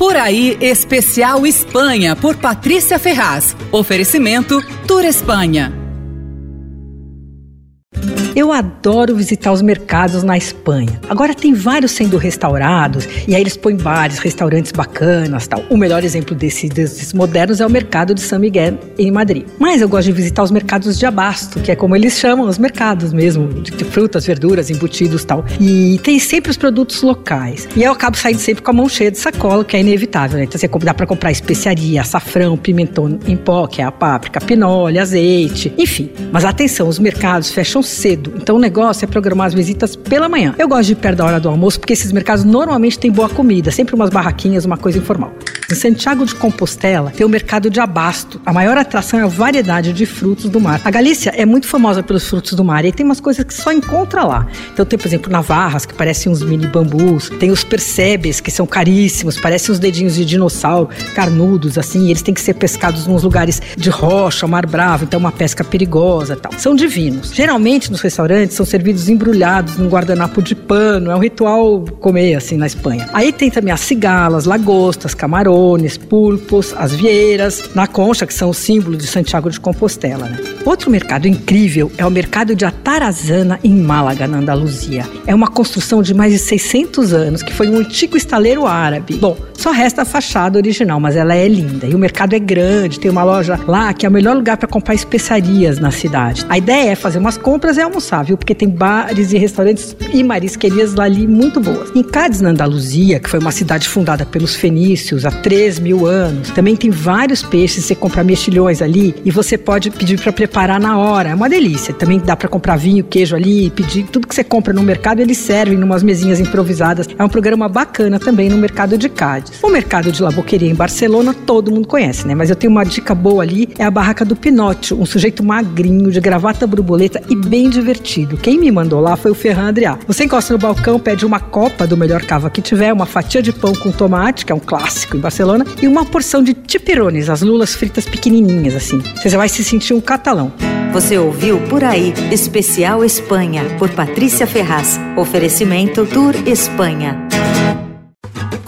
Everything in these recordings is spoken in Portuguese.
Por aí, especial Espanha, por Patrícia Ferraz. Oferecimento Tour Espanha. Eu adoro visitar os mercados na Espanha. Agora tem vários sendo restaurados e aí eles põem bares, restaurantes bacanas, tal. O melhor exemplo desse, desses modernos é o mercado de São Miguel em Madrid. Mas eu gosto de visitar os mercados de abasto, que é como eles chamam os mercados mesmo, de frutas, verduras, embutidos, tal. E tem sempre os produtos locais. E eu acabo saindo sempre com a mão cheia de sacola, que é inevitável, né? Então você dá para comprar especiaria, açafrão, pimentão em pó, que é a páprica, pinole, azeite, enfim. Mas atenção, os mercados fecham cedo. Então o negócio é programar as visitas pela manhã. Eu gosto de ir perto da hora do almoço porque esses mercados normalmente têm boa comida, sempre umas barraquinhas, uma coisa informal. Em Santiago de Compostela tem o mercado de abasto. A maior atração é a variedade de frutos do mar. A Galícia é muito famosa pelos frutos do mar e tem umas coisas que só encontra lá. Então tem, por exemplo, navarras, que parecem uns mini bambus. Tem os percebes, que são caríssimos, parecem uns dedinhos de dinossauro, carnudos, assim. eles têm que ser pescados nos lugares de rocha, mar bravo, então uma pesca perigosa tal. São divinos. Geralmente nos restaurantes são servidos embrulhados num guardanapo de pano. É um ritual comer, assim, na Espanha. Aí tem também as cigalas, lagostas, camarões Barões, Pulpos, as Vieiras, na Concha, que são o símbolo de Santiago de Compostela. Né? Outro mercado incrível é o mercado de Atarazana, em Málaga, na Andaluzia. É uma construção de mais de 600 anos, que foi um antigo estaleiro árabe. Bom, só resta a fachada original, mas ela é linda. E o mercado é grande, tem uma loja lá que é o melhor lugar para comprar especiarias na cidade. A ideia é fazer umas compras e almoçar, viu? Porque tem bares e restaurantes e marisquerias lá ali muito boas. Em Cádiz, na Andaluzia, que foi uma cidade fundada pelos fenícios há 3 mil anos, também tem vários peixes. Você compra mexilhões ali e você pode pedir para preparar na hora. É uma delícia. Também dá para comprar vinho, queijo ali, pedir tudo que você compra no mercado, eles servem em umas mesinhas improvisadas. É um programa bacana também no mercado de Cádiz. O mercado de laboqueria em Barcelona todo mundo conhece, né? Mas eu tenho uma dica boa ali, é a barraca do Pinóquio, um sujeito magrinho, de gravata borboleta e bem divertido. Quem me mandou lá foi o Ferran Adrià. Você encosta no balcão, pede uma copa do melhor cava que tiver, uma fatia de pão com tomate, que é um clássico em Barcelona, e uma porção de tipirones, as lulas fritas pequenininhas assim. Você vai se sentir um catalão. Você ouviu Por Aí, Especial Espanha, por Patrícia Ferraz. Oferecimento Tour Espanha.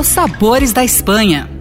os sabores da Espanha.